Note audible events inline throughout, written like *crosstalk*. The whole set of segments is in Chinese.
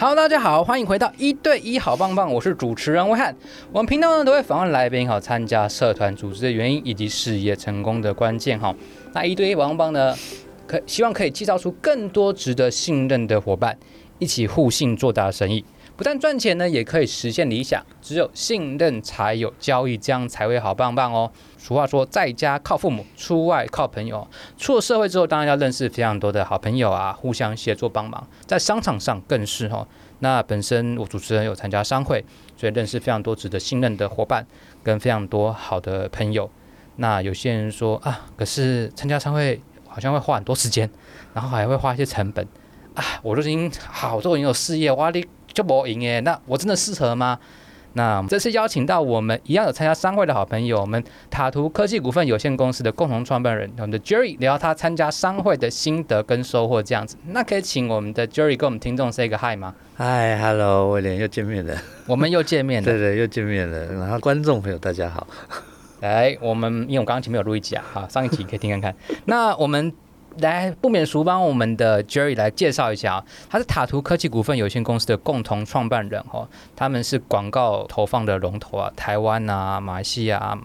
好大家好，欢迎回到一对一好棒棒，我是主持人威汉。我们频道呢都会访问来宾好，参加社团组织的原因以及事业成功的关键哈。那一对一好棒棒呢，可希望可以制造出更多值得信任的伙伴，一起互信做大生意。不但赚钱呢，也可以实现理想。只有信任才有交易，这样才会好棒棒哦。俗话说，在家靠父母，出外靠朋友。出了社会之后，当然要认识非常多的好朋友啊，互相协作帮忙。在商场上更是哦。那本身我主持人有参加商会，所以认识非常多值得信任的伙伴，跟非常多好的朋友。那有些人说啊，可是参加商会好像会花很多时间，然后还会花一些成本啊。我都已经好多人有事业，哇，你。就不赢耶，那我真的适合吗？那这次邀请到我们一样有参加商会的好朋友，我们塔图科技股份有限公司的共同创办人，我们的 Jerry 聊他参加商会的心得跟收获这样子。那可以请我们的 Jerry 跟我们听众 say 个 hi 吗？Hi，Hello，威廉又见面了，我们又见面了，*laughs* 对对，又见面了。然后观众朋友大家好，来，我们因为我刚刚前面有录一集啊，好，上一集可以听看看。*laughs* 那我们。来，不免俗帮我们的 Jerry 来介绍一下啊，他是塔图科技股份有限公司的共同创办人哦，他们是广告投放的龙头啊，台湾啊、马来西亚、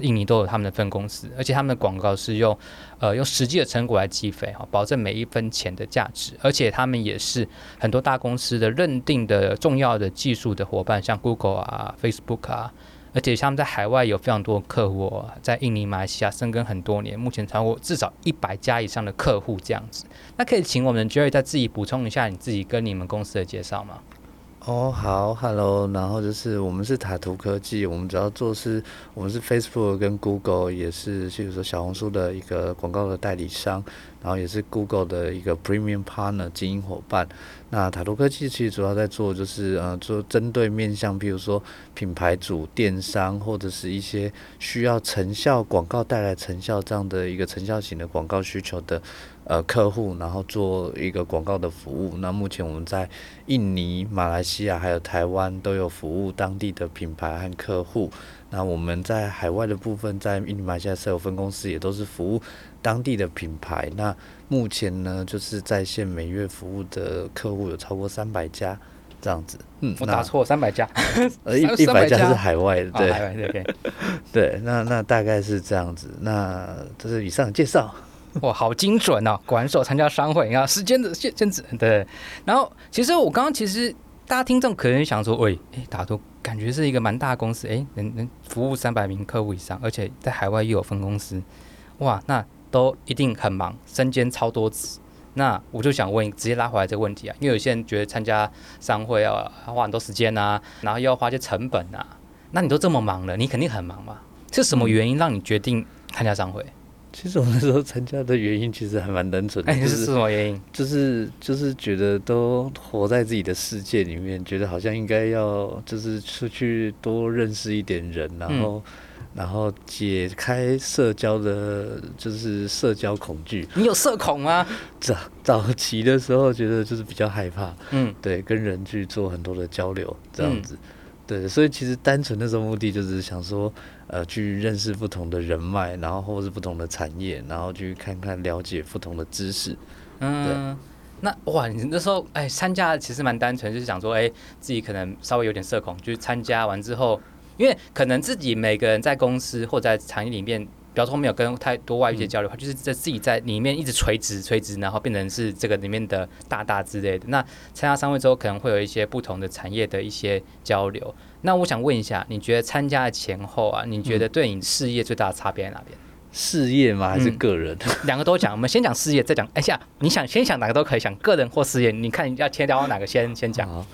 印尼都有他们的分公司，而且他们的广告是用呃用实际的成果来计费哈，保证每一分钱的价值，而且他们也是很多大公司的认定的重要的技术的伙伴，像 Google 啊、Facebook 啊。而且他们在海外有非常多客户，哦在印尼、马来西亚深耕很多年，目前超过至少一百家以上的客户这样子。那可以请我们 Jerry 再自己补充一下你自己跟你们公司的介绍吗？哦，好，Hello，然后就是我们是塔图科技，我们主要做是，我们是 Facebook 跟 Google 也是，譬如说小红书的一个广告的代理商，然后也是 Google 的一个 Premium Partner 经营伙伴。那塔图科技其实主要在做就是呃，做针对面向，譬如说品牌主、电商或者是一些需要成效广告带来成效这样的一个成效型的广告需求的。呃，客户，然后做一个广告的服务。那目前我们在印尼、马来西亚还有台湾都有服务当地的品牌和客户。那我们在海外的部分，在印尼、马来西亚设有分公司，也都是服务当地的品牌。那目前呢，就是在线每月服务的客户有超过三百家这样子。嗯，我打错，三百家，*laughs* 呃，一一百家是海外的，对，哦、海外对，*laughs* 对，那那大概是这样子。那这是以上的介绍。*laughs* 哇，好精准哦！果然是我参加商会，你看时间的限限制。对，然后其实我刚刚其实大家听众可能想说，喂，哎，打图感觉是一个蛮大的公司，哎，能能服务三百名客户以上，而且在海外又有分公司，哇，那都一定很忙，身兼超多职。那我就想问，直接拉回来这个问题啊，因为有些人觉得参加商会要花很多时间啊，然后又要花些成本啊，那你都这么忙了，你肯定很忙嘛？是什么原因让你决定参加商会？其实我那时候参加的原因其实还蛮单纯的，是什么原因？就是就是觉得都活在自己的世界里面，觉得好像应该要就是出去多认识一点人，然后然后解开社交的，就是社交恐惧。你有社恐吗？早早期的时候觉得就是比较害怕，嗯，对，跟人去做很多的交流这样子。对，所以其实单纯的时候目的就是想说，呃，去认识不同的人脉，然后或者是不同的产业，然后去看看了解不同的知识。嗯，对。那哇，你那时候哎，参加其实蛮单纯，就是想说，哎，自己可能稍微有点社恐，就是参加完之后，因为可能自己每个人在公司或在产业里面。比方说没有跟太多外界交流，他、嗯、就是在自己在里面一直垂直垂直，然后变成是这个里面的大大之类的。那参加商会之后，可能会有一些不同的产业的一些交流。那我想问一下，你觉得参加的前后啊，你觉得对你事业最大的差别在哪边？事业吗？还是个人？嗯、两个都讲。我们先讲事业，再讲。哎呀，你想先想哪个都可以，想个人或事业，你看要切掉哪个先先讲。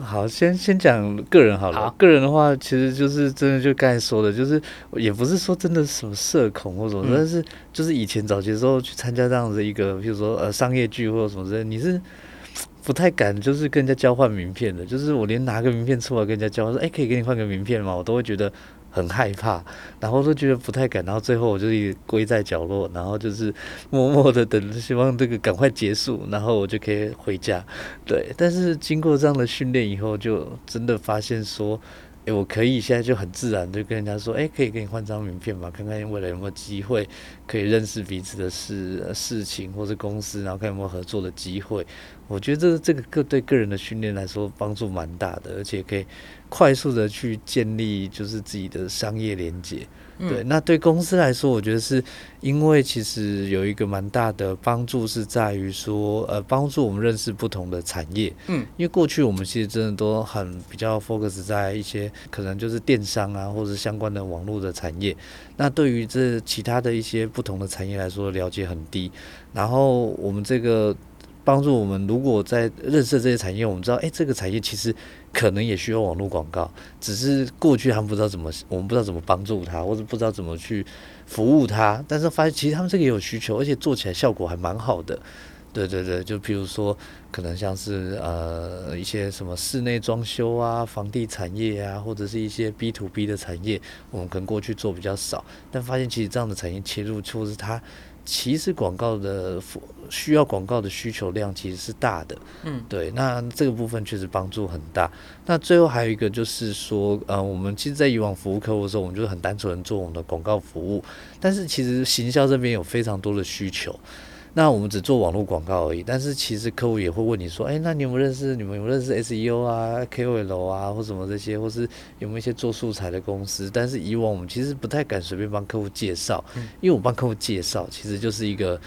好，先先讲个人好了。好，个人的话，其实就是真的，就刚才说的，就是也不是说真的什么社恐或什么，嗯、但是就是以前早期的时候去参加这样子一个，比如说呃商业聚会或什么之类，你是不太敢，就是跟人家交换名片的。就是我连拿个名片出来跟人家交换，说哎，可以给你换个名片吗？我都会觉得。很害怕，然后都觉得不太敢，然后最后我就一归在角落，然后就是默默的等，希望这个赶快结束，然后我就可以回家。对，但是经过这样的训练以后，就真的发现说，诶，我可以现在就很自然就跟人家说，诶，可以给你换张名片嘛？看看未来有没有机会可以认识彼此的事事情或者公司，然后看有没有合作的机会。我觉得这个这个个对个人的训练来说帮助蛮大的，而且可以快速的去建立就是自己的商业连接。对，那对公司来说，我觉得是因为其实有一个蛮大的帮助，是在于说，呃，帮助我们认识不同的产业。嗯，因为过去我们其实真的都很比较 focus 在一些可能就是电商啊，或者相关的网络的产业。那对于这其他的一些不同的产业来说，了解很低。然后我们这个。帮助我们，如果在认识这些产业，我们知道，哎，这个产业其实可能也需要网络广告，只是过去他们不知道怎么，我们不知道怎么帮助他，或者不知道怎么去服务他。但是发现其实他们这个也有需求，而且做起来效果还蛮好的。对对对，就比如说，可能像是呃一些什么室内装修啊、房地产业啊，或者是一些 B to B 的产业，我们可能过去做比较少，但发现其实这样的产业切入，或是它。其实广告的需要广告的需求量其实是大的，嗯，对，那这个部分确实帮助很大。那最后还有一个就是说，呃，我们其实，在以往服务客户的时候，我们就是很单纯做我们的广告服务，但是其实行销这边有非常多的需求。那我们只做网络广告而已，但是其实客户也会问你说，哎，那你有没有认识？你们有没有认识 SEO 啊、KOL 啊，或什么这些，或是有没有一些做素材的公司？但是以往我们其实不太敢随便帮客户介绍，因为我帮客户介绍其实就是一个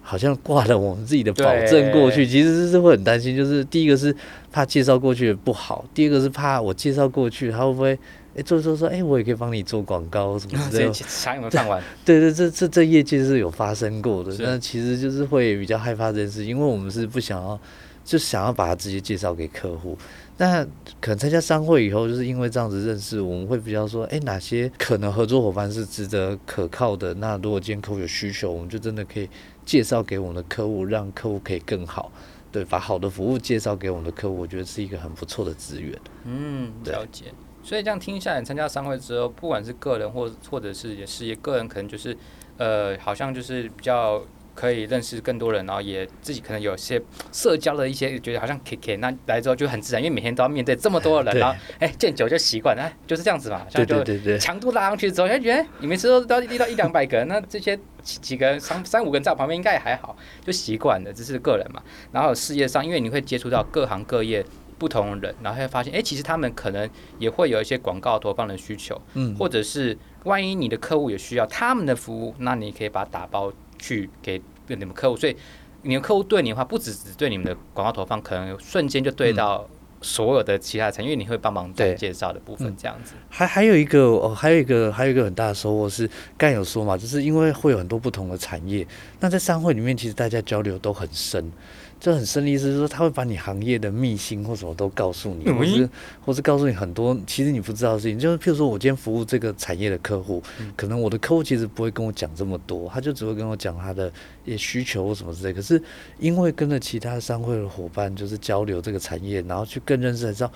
好像挂了我们自己的保证过去，其实是会很担心。就是第一个是怕介绍过去不好，第二个是怕我介绍过去他会不会？哎，做做说，哎，我也可以帮你做广告什么之类的，抢你们饭碗。对 *laughs* 对，这这这业界是有发生过的，那其实就是会比较害怕这件事，因为我们是不想要，就想要把它直接介绍给客户。那可能参加商会以后，就是因为这样子认识，我们会比较说，哎，哪些可能合作伙伴是值得可靠的？那如果今天客户有需求，我们就真的可以介绍给我们的客户，让客户可以更好。对，把好的服务介绍给我们的客户，我觉得是一个很不错的资源。嗯，了解。所以这样听下来，参加商会之后，不管是个人或或者是也事业，个人可能就是，呃，好像就是比较可以认识更多人，然后也自己可能有些社交的一些，觉得好像 K K 那来之后就很自然，因为每天都要面对这么多的人，然后哎见久就习惯，哎就是这样子嘛，像就强度拉上去之后，哎觉得你每次都都遇到一两百个人，那这些几个人三三五个人在我旁边应该也还好，就习惯了，这是个人嘛。然后事业上，因为你会接触到各行各业。不同人，然后会发现，哎，其实他们可能也会有一些广告投放的需求，嗯，或者是万一你的客户也需要他们的服务，那你可以把它打包去给你们客户，所以你的客户对你的话，不只只对你们的广告投放，可能瞬间就对到所有的其他产业，因为你会帮忙对介绍的部分，这样子。还还有一个哦，还有一个还有一个很大的收获是，刚才有说嘛，就是因为会有很多不同的产业，那在商会里面，其实大家交流都很深。这很深的意思，是说他会把你行业的秘辛或什么都告诉你，或是或是告诉你很多其实你不知道的事情。就是譬如说，我今天服务这个产业的客户，可能我的客户其实不会跟我讲这么多，他就只会跟我讲他的一些需求或什么之类。可是因为跟着其他商会的伙伴就是交流这个产业，然后去更认识才知道。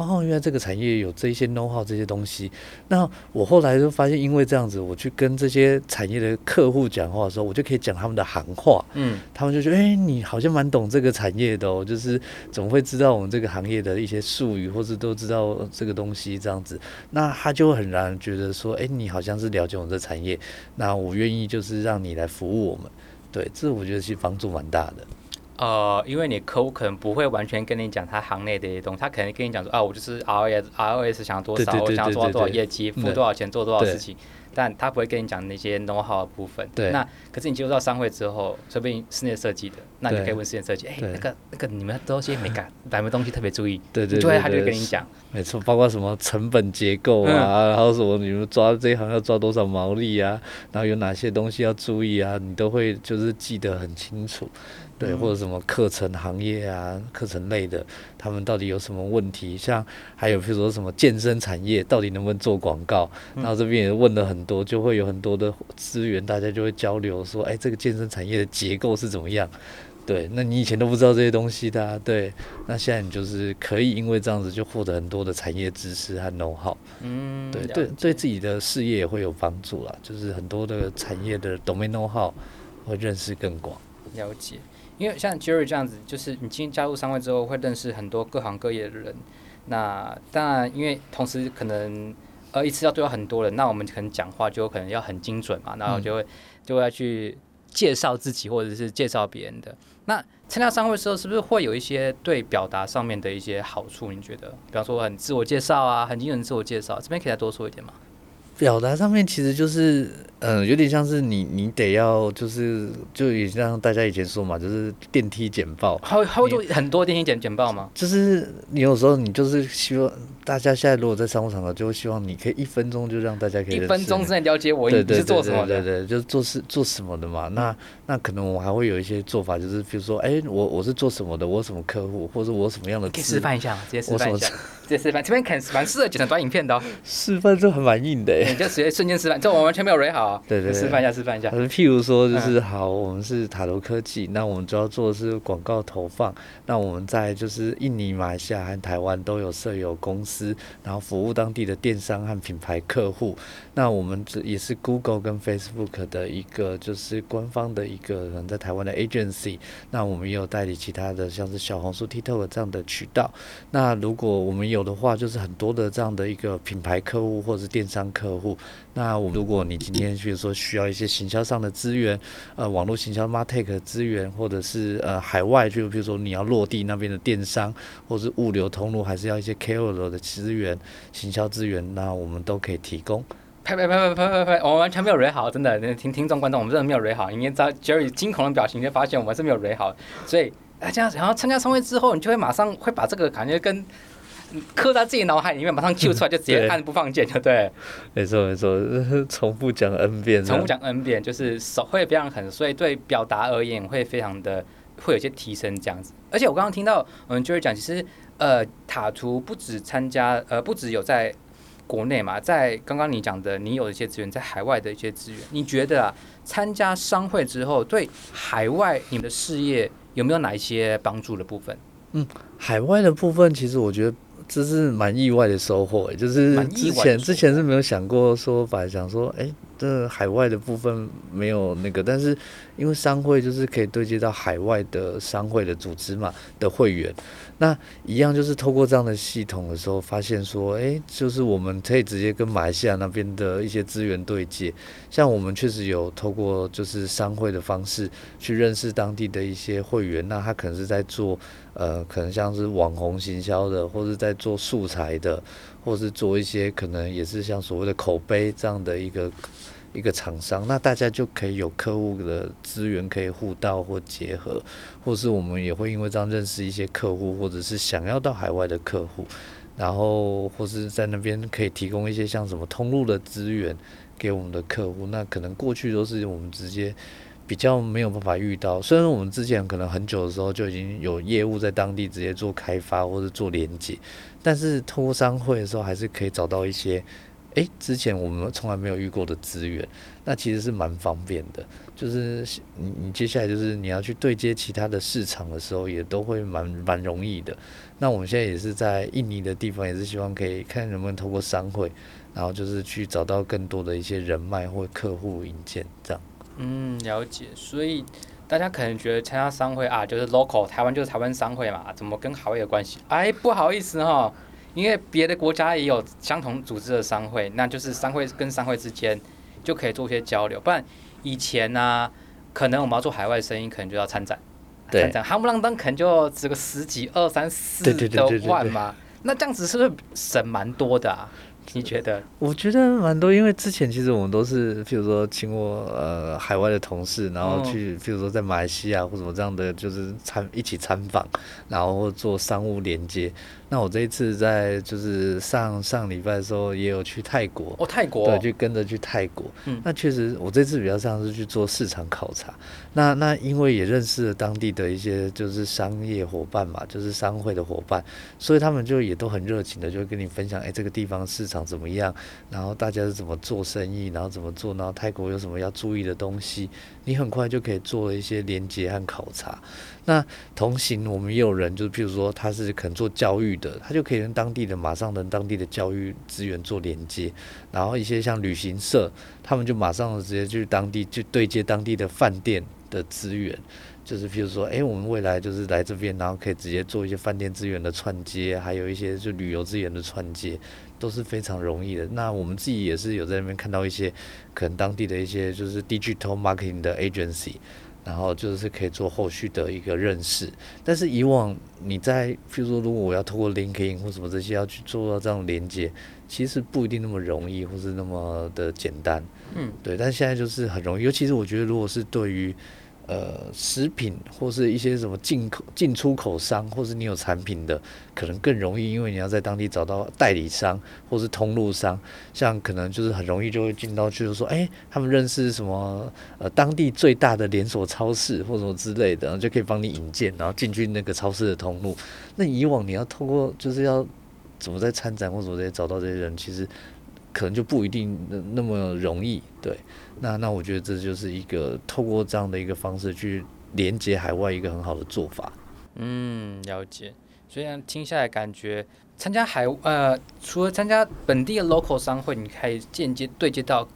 哦，原来这个产业有这些 know how 这些东西。那我后来就发现，因为这样子，我去跟这些产业的客户讲话的时候，我就可以讲他们的行话。嗯，他们就觉得，哎，你好像蛮懂这个产业的哦，就是怎么会知道我们这个行业的一些术语，或是都知道这个东西这样子。那他就很然觉得说，哎，你好像是了解我们的产业，那我愿意就是让你来服务我们。对，这我觉得其实帮助蛮大的。呃，因为你客户可能不会完全跟你讲他行内的一些东西，他可能跟你讲说啊，我就是 ROS，ROS 想要多少，我想要做到多少业绩，付多少钱做多少事情，但他不会跟你讲那些 know how 的部分。对，那可是你进入到商会之后，说不定室内设计的，那你可以问室内设计，哎，那个那个你们都些没干，哪个东西特别注意？对对对，他就会跟你讲。没错，包括什么成本结构啊，然后什么你们抓这一行要抓多少毛利啊，然后有哪些东西要注意啊，你都会就是记得很清楚。对，或者什么课程行业啊，课程类的，他们到底有什么问题？像还有比如说什么健身产业，到底能不能做广告？然后这边也问了很多，就会有很多的资源，大家就会交流说，哎，这个健身产业的结构是怎么样？对，那你以前都不知道这些东西的啊，对，那现在你就是可以因为这样子就获得很多的产业知识和 know how。嗯，对对，对自己的事业也会有帮助啦，就是很多的产业的 domain know how 会认识更广。了解。因为像 Jerry 这样子，就是你今天加入商会之后，会认识很多各行各业的人。那当然，因为同时可能呃一次要对到很多人，那我们可能讲话就可能要很精准嘛，然后就会就会要去介绍自己或者是介绍别人的。那参加商会的时候，是不是会有一些对表达上面的一些好处？你觉得，比方说很自我介绍啊，很精准自我介绍，这边可以再多说一点吗？表达上面其实就是，嗯、呃，有点像是你，你得要就是，就也像大家以前说嘛，就是电梯简报。还会还会做很多电梯简简报吗？就是你有时候你就是希望大家现在如果在商务场合，就会希望你可以一分钟就让大家可以一分钟之内了解我你是做什么的？对就是做事做什么的嘛。那那可能我还会有一些做法，就是比如说，哎、欸，我我是做什么的？我有什么客户，或者我什么样的？可以示范一下吗？直接示范一下。直接示范，这边肯蛮适合剪成短影片的哦。*laughs* 示范就很蛮硬的。你就直接瞬间示范，这我完全没有 ready 好。对对，对，示范一下，示范一下。譬如说，就是好，我们是塔罗科技，那我们主要做的是广告投放。那我们在就是印尼、马来西亚和台湾都有设有公司，然后服务当地的电商和品牌客户。那我们这也是 Google 跟 Facebook 的一个就是官方的一个人在台湾的 agency。那我们也有代理其他的，像是小红书、TikTok 这样的渠道。那如果我们有的话，就是很多的这样的一个品牌客户或者是电商客户。那我如果你今天比如说需要一些行销上的资源，呃，网络行销 Martech 的资源，或者是呃海外，就比如说你要落地那边的电商，或是物流通路，还是要一些 KOL 的资源、行销资源，那我们都可以提供。拍拍拍拍拍拍拍，我们完全没有 read 好，真的，听听众观众，我们真的没有 ready 好。因为在 Jerry 惊恐的表情，就发现我们是没有 read 好，所以大家然后参加商会之后，你就会马上会把这个感觉跟。刻在自己脑海里面，马上 Q 出来，就直接按不放键，就对。没错没错，重复讲 N 遍。重复讲 N 遍，就是手会非常狠，所以对表达而言会非常的会有些提升这样子。而且我刚刚听到，嗯，就是讲，其实呃，塔图不止参加，呃，不止有在国内嘛，在刚刚你讲的，你有一些资源，在海外的一些资源，你觉得啊，参加商会之后，对海外你们的事业有没有哪一些帮助的部分？嗯，海外的部分，其实我觉得。这是蛮意外的收获，就是之前之前是没有想过说，本来想说，哎，这海外的部分没有那个，但是因为商会就是可以对接到海外的商会的组织嘛的会员。那一样就是透过这样的系统的时候，发现说，哎，就是我们可以直接跟马来西亚那边的一些资源对接。像我们确实有透过就是商会的方式去认识当地的一些会员，那他可能是在做，呃，可能像是网红行销的，或是在做素材的，或是做一些可能也是像所谓的口碑这样的一个。一个厂商，那大家就可以有客户的资源可以互道或结合，或是我们也会因为这样认识一些客户，或者是想要到海外的客户，然后或是在那边可以提供一些像什么通路的资源给我们的客户。那可能过去都是我们直接比较没有办法遇到，虽然我们之前可能很久的时候就已经有业务在当地直接做开发或者做连接，但是通过商会的时候还是可以找到一些。诶，之前我们从来没有遇过的资源，那其实是蛮方便的。就是你你接下来就是你要去对接其他的市场的时候，也都会蛮蛮容易的。那我们现在也是在印尼的地方，也是希望可以看能不能透过商会，然后就是去找到更多的一些人脉或客户引荐这样。嗯，了解。所以大家可能觉得参加商会啊，就是 local 台湾就是台湾商会嘛，怎么跟海外有关系？哎，不好意思哈。因为别的国家也有相同组织的商会，那就是商会跟商会之间就可以做一些交流。不然以前呢、啊，可能我们要做海外生意，可能就要参展，参展，夯不啷当可能就值个十几、二三四的万嘛。那这样子是不是省蛮多的啊？你觉得？我觉得蛮多，因为之前其实我们都是，譬如说请我呃海外的同事，然后去，譬如说在马来西亚或什么这样的，就是参一起参访，然后做商务连接。那我这一次在就是上上礼拜的时候也有去泰国哦，泰国对，就跟着去泰国。嗯，那确实我这次比较像是去做市场考察。那那因为也认识了当地的一些就是商业伙伴嘛，就是商会的伙伴，所以他们就也都很热情的就会跟你分享，哎，这个地方市场怎么样？然后大家是怎么做生意？然后怎么做？然后泰国有什么要注意的东西？你很快就可以做了一些连接和考察。那同行，我们也有人，就是譬如说他是可能做教育的，他就可以跟当地的马上跟当地的教育资源做连接，然后一些像旅行社，他们就马上直接去当地去对接当地的饭店的资源，就是譬如说，哎，我们未来就是来这边，然后可以直接做一些饭店资源的串接，还有一些就旅游资源的串接，都是非常容易的。那我们自己也是有在那边看到一些可能当地的一些就是 digital marketing 的 agency。然后就是可以做后续的一个认识，但是以往你在，譬如说，如果我要透过 LinkedIn 或什么这些要去做到这样连接，其实不一定那么容易，或是那么的简单。嗯，对。但现在就是很容易，尤其是我觉得，如果是对于呃，食品或是一些什么进口、进出口商，或是你有产品的，可能更容易，因为你要在当地找到代理商或是通路商，像可能就是很容易就会进到，就是说，哎、他们认识什么呃当地最大的连锁超市或什么之类的，然后就可以帮你引荐，然后进去那个超市的通路。那以往你要透过就是要怎么在参展或者怎么在找到这些人，其实可能就不一定那那么容易，对。那那我觉得这就是一个透过这样的一个方式去连接海外一个很好的做法。嗯，了解。所以听下来感觉参加海呃，除了参加本地的 local 商会，你可以间接对接到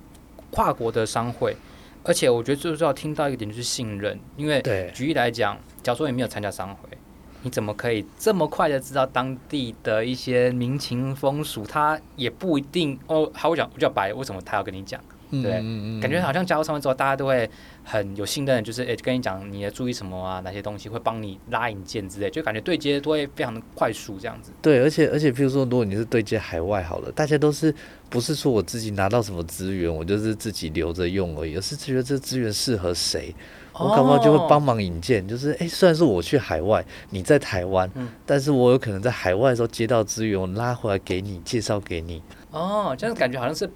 跨国的商会，而且我觉得最重要听到一个点就是信任，因为举例来讲，假如说你没有参加商会，你怎么可以这么快的知道当地的一些民情风俗？他也不一定哦。好，我讲我叫白，为什么他要跟你讲？对，嗯嗯，感觉好像加入上面之后，大家都会很有信任，就是诶、欸，跟你讲你要注意什么啊，哪些东西会帮你拉引荐之类，就感觉对接都会非常的快速这样子。对，而且而且，譬如说，如果你是对接海外好了，大家都是不是说我自己拿到什么资源，我就是自己留着用而已，而是觉得这资源适合谁，我可能就会帮忙引荐。就是哎、欸，虽然是我去海外，你在台湾，嗯，但是我有可能在海外的时候接到资源，我拉回来给你，介绍给你。哦，这样子感觉好像是。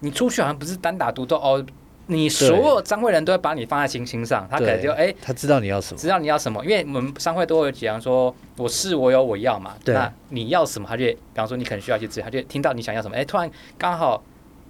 你出去好像不是单打独斗哦，你所有商会人都会把你放在心心上，他可能就哎，他知道你要什么，知道你要什么，因为我们商会都会讲说，我是我有我要嘛，对，那你要什么，他就比方说你可能需要一些资源，他就听到你想要什么，哎，突然刚好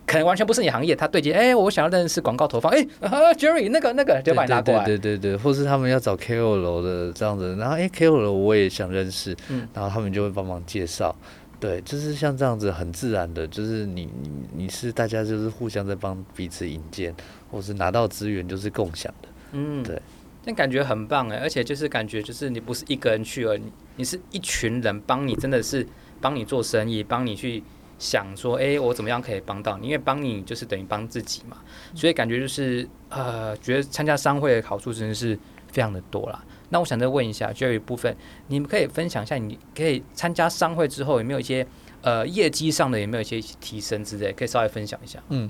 可能完全不是你行业，他对接，哎，我想要认识广告投放，哎，Jerry 那个那个就把你拉过来，对对对，对，或是他们要找 KOL 的这样子，然后哎，KOL 我也想认识，嗯，然后他们就会帮忙介绍。对，就是像这样子很自然的，就是你你你是大家就是互相在帮彼此引荐，或是拿到资源就是共享的，嗯，对，那感觉很棒哎，而且就是感觉就是你不是一个人去而已，你是一群人帮你，真的是帮你做生意，帮你去想说，哎，我怎么样可以帮到你？因为帮你就是等于帮自己嘛，所以感觉就是呃，觉得参加商会的好处真的是非常的多啦。那我想再问一下，就有一部分，你们可以分享一下，你可以参加商会之后有没有一些呃业绩上的有没有一些提升之类，可以稍微分享一下。嗯，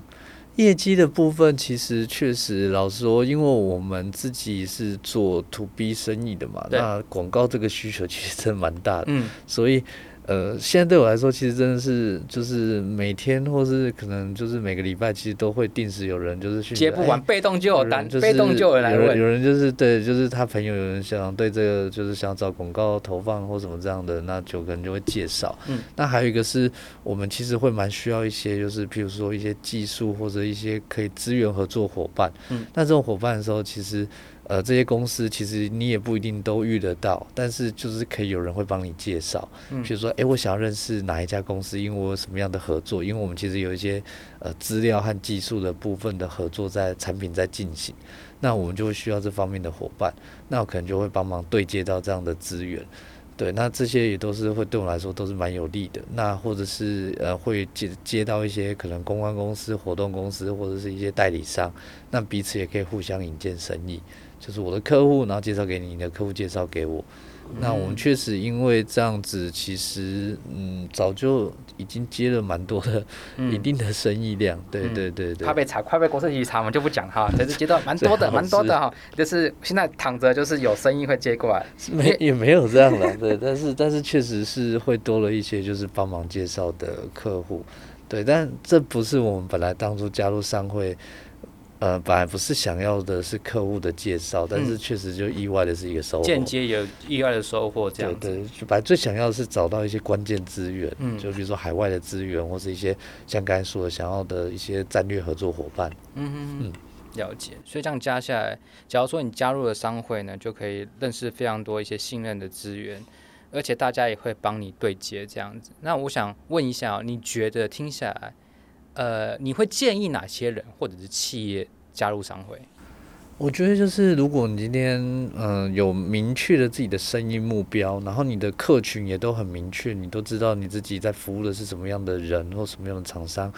业绩的部分其实确实，老实说，因为我们自己是做 To B 生意的嘛，那广告这个需求其实真的蛮大的，嗯，所以。呃，现在对我来说，其实真的是就是每天，或是可能就是每个礼拜，其实都会定时有人就是去接不完，被动就有单，被动就有人来问。有人就是对，就是他朋友有人想对这个就是想找广告投放或什么这样的，那就可能就会介绍。嗯，那还有一个是我们其实会蛮需要一些，就是譬如说一些技术或者一些可以资源合作伙伴。嗯，那这种伙伴的时候，其实。呃，这些公司其实你也不一定都遇得到，但是就是可以有人会帮你介绍。嗯，比如说，诶，我想要认识哪一家公司，因为我有什么样的合作？因为我们其实有一些呃资料和技术的部分的合作在产品在进行，那我们就会需要这方面的伙伴，那我可能就会帮忙对接到这样的资源。对，那这些也都是会对我来说都是蛮有利的。那或者是呃会接接到一些可能公关公司、活动公司或者是一些代理商，那彼此也可以互相引荐生意。就是我的客户，然后介绍给你，你的客户介绍给我。那我们确实因为这样子，其实嗯，早就已经接了蛮多的一定的生意量。对对对对。快被查，快被国税局查，我们就不讲哈。但是接到蛮多的，*laughs* 蛮多的哈。就是现在躺着，就是有生意会接过来。没也没有这样的，*laughs* 对。但是但是确实是会多了一些，就是帮忙介绍的客户。对，但这不是我们本来当初加入商会。呃，本来不是想要的是客户的介绍，但是确实就意外的是一个收获，间接有意外的收获，这样子。对对，就本来最想要的是找到一些关键资源，嗯，就比如说海外的资源，或是一些像刚才说的想要的一些战略合作伙伴。嗯嗯嗯，了解。所以这样加下来，假如说你加入了商会呢，就可以认识非常多一些信任的资源，而且大家也会帮你对接这样子。那我想问一下，你觉得听下来？呃，你会建议哪些人或者是企业加入商会？我觉得就是，如果你今天嗯、有明确的自己的生意目标，然后你的客群也都很明确，你都知道你自己在服务的是什么样的人或什么样的厂商。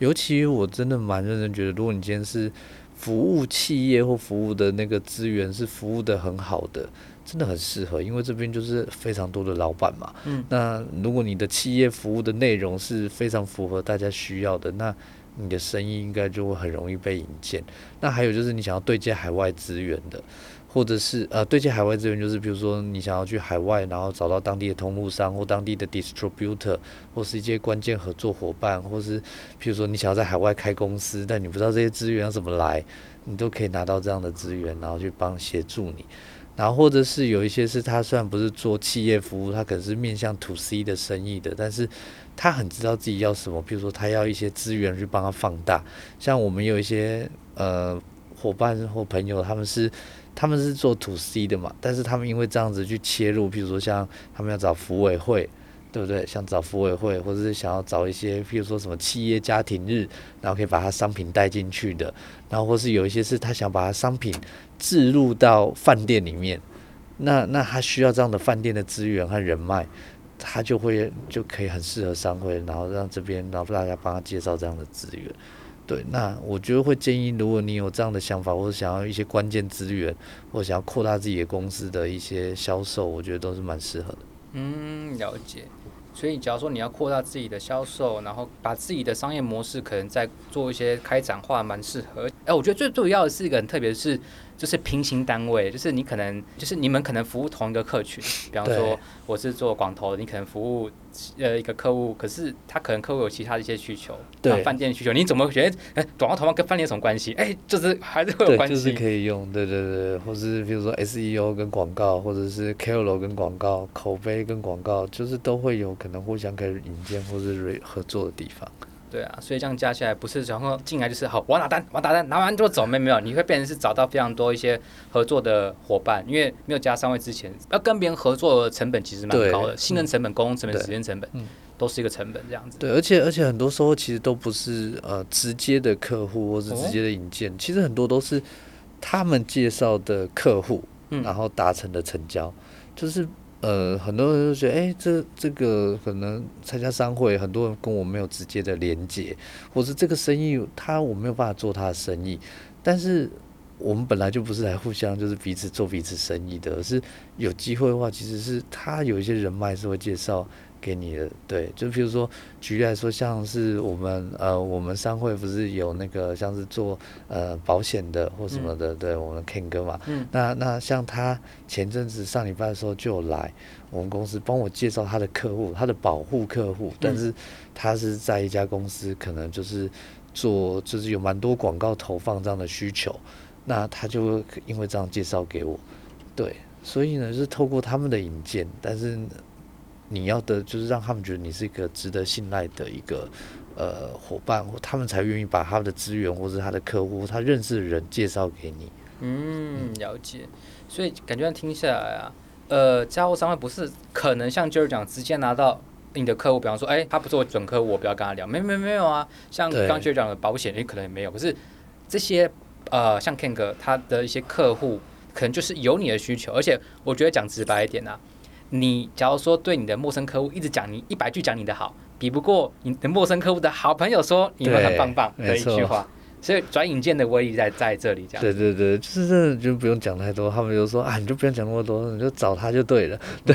尤其我真的蛮认真觉得，如果你今天是服务企业或服务的那个资源是服务的很好的，真的很适合，因为这边就是非常多的老板嘛。嗯，那如果你的企业服务的内容是非常符合大家需要的，那你的生意应该就会很容易被引荐。那还有就是你想要对接海外资源的，或者是呃对接海外资源，就是比如说你想要去海外，然后找到当地的通路商或当地的 distributor，或是一些关键合作伙伴，或是比如说你想要在海外开公司，但你不知道这些资源要怎么来，你都可以拿到这样的资源，然后去帮协助你。然后或者是有一些是他虽然不是做企业服务，他可能是面向 to C 的生意的，但是。他很知道自己要什么，比如说他要一些资源去帮他放大。像我们有一些呃伙伴或朋友，他们是他们是做 to C 的嘛，但是他们因为这样子去切入，比如说像他们要找服委会，对不对？想找福委会，或者是想要找一些，譬如说什么企业家庭日，然后可以把他商品带进去的，然后或是有一些是他想把他商品置入到饭店里面，那那他需要这样的饭店的资源和人脉。他就会就可以很适合商会，然后让这边，然后大家帮他介绍这样的资源。对，那我觉得会建议，如果你有这样的想法，或者想要一些关键资源，或者想要扩大自己的公司的一些销售，我觉得都是蛮适合的。嗯，了解。所以，假如说你要扩大自己的销售，然后把自己的商业模式可能再做一些开展化，蛮适合。哎，我觉得最重要的是一个很特别是。就是平行单位，就是你可能就是你们可能服务同一个客群，比方说我是做广投的，你可能服务呃一个客户，可是他可能客户有其他的一些需求，对，饭店需求，你怎么觉得哎，广告投放跟饭店有什么关系？哎，就是还是会有关系，就是可以用，对对对，或是比如说 SEO 跟广告，或者是 KOL 跟广告，口碑跟广告，就是都会有可能互相可以引荐或是合作的地方。对啊，所以这样加起来不是然后进来就是好，我要打单，我要打单，拿完就走，没有没有，你会变成是找到非常多一些合作的伙伴，因为没有加三位之前，要跟别人合作的成本其实蛮高的，信任成本、沟通成本、时间成本，都是一个成本这样子。对，而且而且很多时候其实都不是呃直接的客户或是直接的引荐，哦、其实很多都是他们介绍的客户，然后达成的成交，嗯、就是。呃，很多人都觉得，哎，这这个可能参加商会，很多人跟我没有直接的连接，或是这个生意他我没有办法做他的生意，但是我们本来就不是来互相就是彼此做彼此生意的，而是有机会的话，其实是他有一些人脉是会介绍。给你的对，就比如说举例来说，像是我们呃，我们商会不是有那个像是做呃保险的或什么的，嗯、对，我们 Ken 哥嘛，嗯、那那像他前阵子上礼拜的时候就有来我们公司帮我介绍他的客户，他的保护客户，但是他是在一家公司，可能就是做就是有蛮多广告投放这样的需求，那他就因为这样介绍给我，对，所以呢，就是透过他们的引荐，但是。你要的就是让他们觉得你是一个值得信赖的一个呃伙伴，他们才愿意把他们的资源或是他的客户、他认识的人介绍给你。嗯，了解。所以感觉听下来啊，呃，加入商会不是可能像就是讲直接拿到你的客户，比方说，哎，他不是我准客户，我不要跟他聊。没没没有啊，像刚就是讲的保险，你可能也没有。可是这些呃，像 Ken 哥他的一些客户，可能就是有你的需求，而且我觉得讲直白一点啊。你假如说对你的陌生客户一直讲你一百句讲你的好，比不过你的陌生客户的好朋友说你们很棒棒的一句话，所以转引荐的威力在在这里。这样对对对，就是真的就不用讲太多，他们就说啊，你就不用讲那么多，你就找他就对了，对。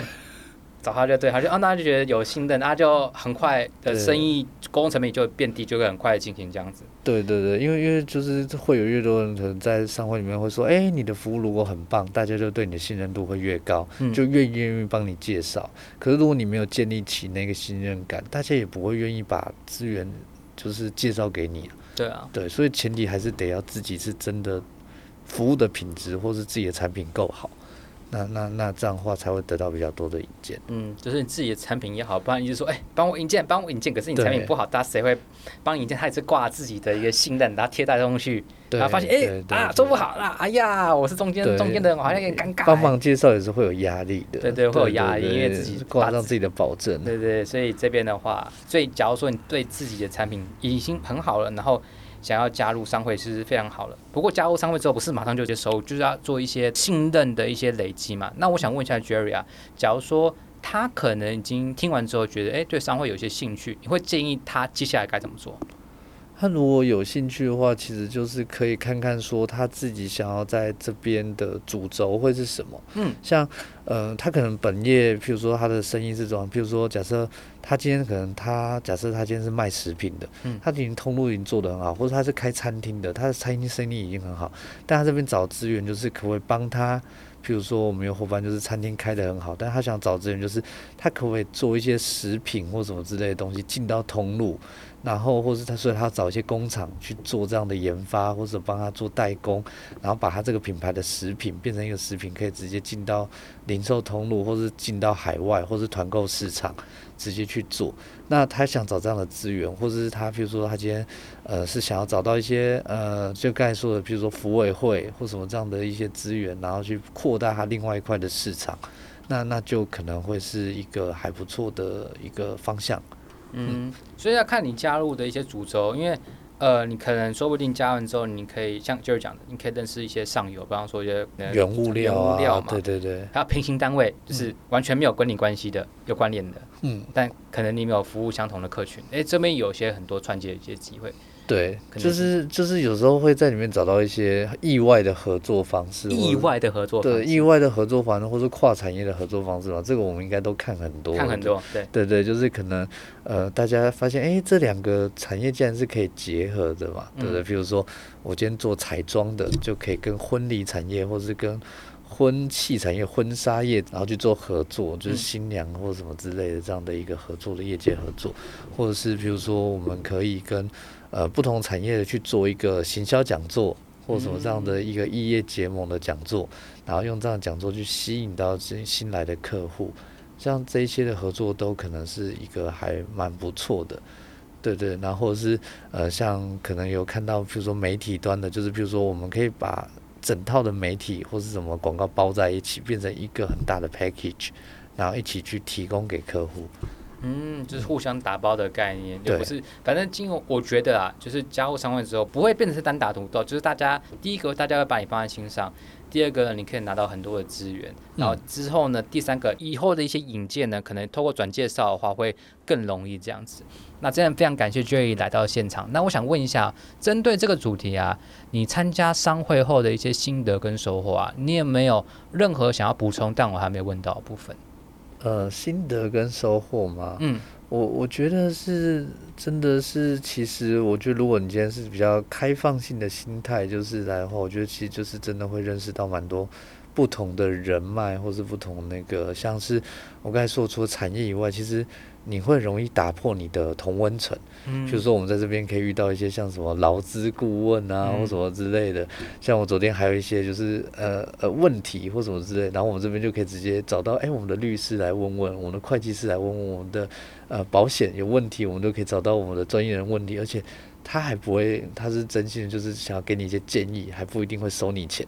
找他就对，他就啊，那就觉得有新的，那就很快的生意沟通成本就变低，就会很快的进行这样子。对对对，因为因为就是会有越多人可能在商会里面会说，哎，你的服务如果很棒，大家就对你的信任度会越高，就越愿意帮你介绍。嗯、可是如果你没有建立起那个信任感，大家也不会愿意把资源就是介绍给你。对啊，对，所以前提还是得要自己是真的服务的品质，或是自己的产品够好。那那那这样的话才会得到比较多的引荐。嗯，就是你自己的产品也好，不然你就说，哎、欸，帮我引荐，帮我引荐。可是你产品不好，大家谁会帮你引荐？他也是挂自己的一个信任，然后贴在东西，然后发现，哎、欸、啊，做不好啦，哎呀，我是中间中间的人，我好像有点尴尬。帮忙介绍也是会有压力的。对对，会有压力，因为自己挂上自己的保证。对对，所以这边的话，所以假如说你对自己的产品已经很好了，然后。想要加入商会，是非常好的。不过加入商会之后，不是马上就接收，就是要做一些信任的一些累积嘛。那我想问一下 Jerry 啊，假如说他可能已经听完之后觉得，哎，对商会有些兴趣，你会建议他接下来该怎么做？他如果有兴趣的话，其实就是可以看看说他自己想要在这边的主轴会是什么。嗯，像呃，他可能本业，譬如说他的生意是这样，譬如说假设他今天可能他假设他今天是卖食品的，嗯，他已经通路已经做得很好，或者他是开餐厅的，他的餐厅生意已经很好，但他这边找资源就是可不可以帮他？譬如说我们有伙伴就是餐厅开得很好，但他想找资源就是他可不可以做一些食品或什么之类的东西进到通路。然后，或是他，所以他找一些工厂去做这样的研发，或者帮他做代工，然后把他这个品牌的食品变成一个食品，可以直接进到零售通路，或是进到海外，或是团购市场，直接去做。那他想找这样的资源，或者是他，比如说他今天，呃，是想要找到一些，呃，就刚才说的，比如说福委会或什么这样的一些资源，然后去扩大他另外一块的市场，那那就可能会是一个还不错的一个方向。嗯，所以要看你加入的一些主轴，因为呃，你可能说不定加完之后，你可以像就是讲的，你可以认识一些上游，比方说一些原物料啊，料嘛，对对对，还有平行单位，就是完全没有跟你关系的，有关联的，嗯，但可能你没有服务相同的客群，哎，这边有些很多串接的一些机会。对，就是就是有时候会在里面找到一些意外的合作方式，意外的合作方式，对，意外的合作方式，或是跨产业的合作方式嘛，这个我们应该都看很多，看很多，对，对。对，就是可能呃，大家发现哎，这两个产业竟然是可以结合的嘛，对不对？比如说我今天做彩妆的，就可以跟婚礼产业，或是跟婚庆产业、婚纱业，然后去做合作，就是新娘或什么之类的这样的一个合作的业界合作，或者是比如说我们可以跟呃，不同产业的去做一个行销讲座，或什么这样的一个异业结盟的讲座，然后用这样的讲座去吸引到这新来的客户，像这一些的合作都可能是一个还蛮不错的，对对，然后是呃，像可能有看到，比如说媒体端的，就是比如说我们可以把整套的媒体或是什么广告包在一起，变成一个很大的 package，然后一起去提供给客户。嗯，就是互相打包的概念，就不是。反正金融，我觉得啊，就是加入商会之后，不会变成是单打独斗，就是大家第一个，大家会把你放在心上；第二个呢，你可以拿到很多的资源。然后之后呢，第三个，以后的一些引荐呢，可能透过转介绍的话，会更容易这样子。那真的非常感谢 Jerry 来到现场。那我想问一下，针对这个主题啊，你参加商会后的一些心得跟收获啊，你有没有任何想要补充，但我还没有问到的部分？呃，心得跟收获嘛，嗯，我我觉得是真的是，其实我觉得如果你今天是比较开放性的心态，就是来的话，我觉得其实就是真的会认识到蛮多不同的人脉，或是不同那个，像是我刚才说除了产业以外，其实。你会容易打破你的同温层，嗯，就是说我们在这边可以遇到一些像什么劳资顾问啊，或什么之类的。像我昨天还有一些就是呃呃问题或什么之类，然后我们这边就可以直接找到，哎，我们的律师来问问，我们的会计师来问问，我们的呃保险有问题，我们都可以找到我们的专业人问题，而且。他还不会，他是真心的，就是想要给你一些建议，还不一定会收你钱。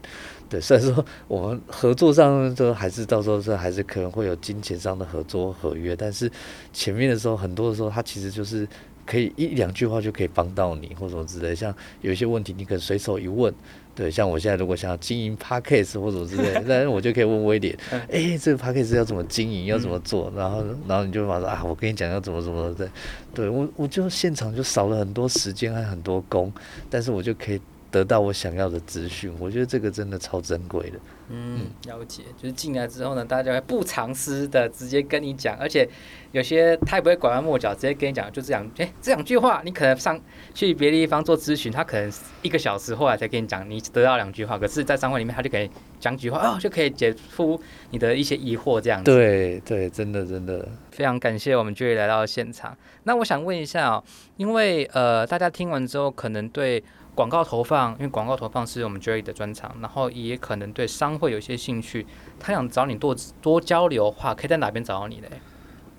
对，虽然说我们合作上就还是到时候是还是可能会有金钱上的合作合约，但是前面的时候很多的时候，他其实就是。可以一两句话就可以帮到你，或什么之类。像有一些问题，你可能随手一问。对，像我现在如果想要经营 Podcast 或什么之类，*laughs* 那我就可以问威廉。哎、欸，这个 Podcast 要怎么经营，要怎么做？然后，然后你就马上说啊，我跟你讲要怎么怎么的。对，我，我就现场就少了很多时间和很多工，但是我就可以得到我想要的资讯。我觉得这个真的超珍贵的。嗯，了解，就是进来之后呢，大家会不藏私的直接跟你讲，而且有些他也不会拐弯抹角，直接跟你讲，就这样，哎，这两句话，你可能上去别的地方做咨询，他可能一个小时后来才跟你讲，你得到两句话，可是，在商会里面，他就可以讲几句话，哦，就可以解除你的一些疑惑，这样子。对对，真的真的，非常感谢我们 Jerry 来到现场。那我想问一下哦，因为呃，大家听完之后可能对。广告投放，因为广告投放是我们 Jerry 的专长，然后也可能对商会有些兴趣。他想找你多多交流的话，可以在哪边找到你呢？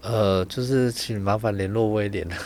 呃，就是请麻烦联络威廉。*laughs*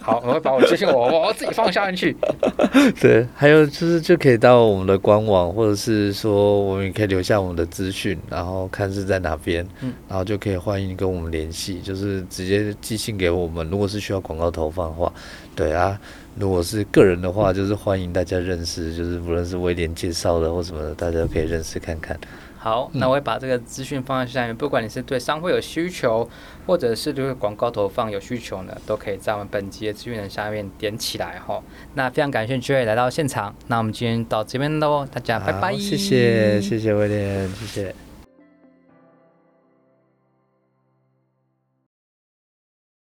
好，我会把我资讯我我自己放下面去。*laughs* 对，还有就是就可以到我们的官网，或者是说我们也可以留下我们的资讯，然后看是在哪边，嗯，然后就可以欢迎跟我们联系，就是直接寄信给我们。如果是需要广告投放的话，对啊，如果是个人的话，就是欢迎大家认识，就是不论是威廉介绍的或什么的，大家都可以认识看看。好，那我会把这个资讯放在下面，不管你是对商会有需求，或者是对广告投放有需求呢，都可以在我们本集的资讯的下面点起来哈。那非常感谢 Jerry 来到现场，那我们今天到这边喽，大家拜拜，谢谢谢谢威廉，谢谢。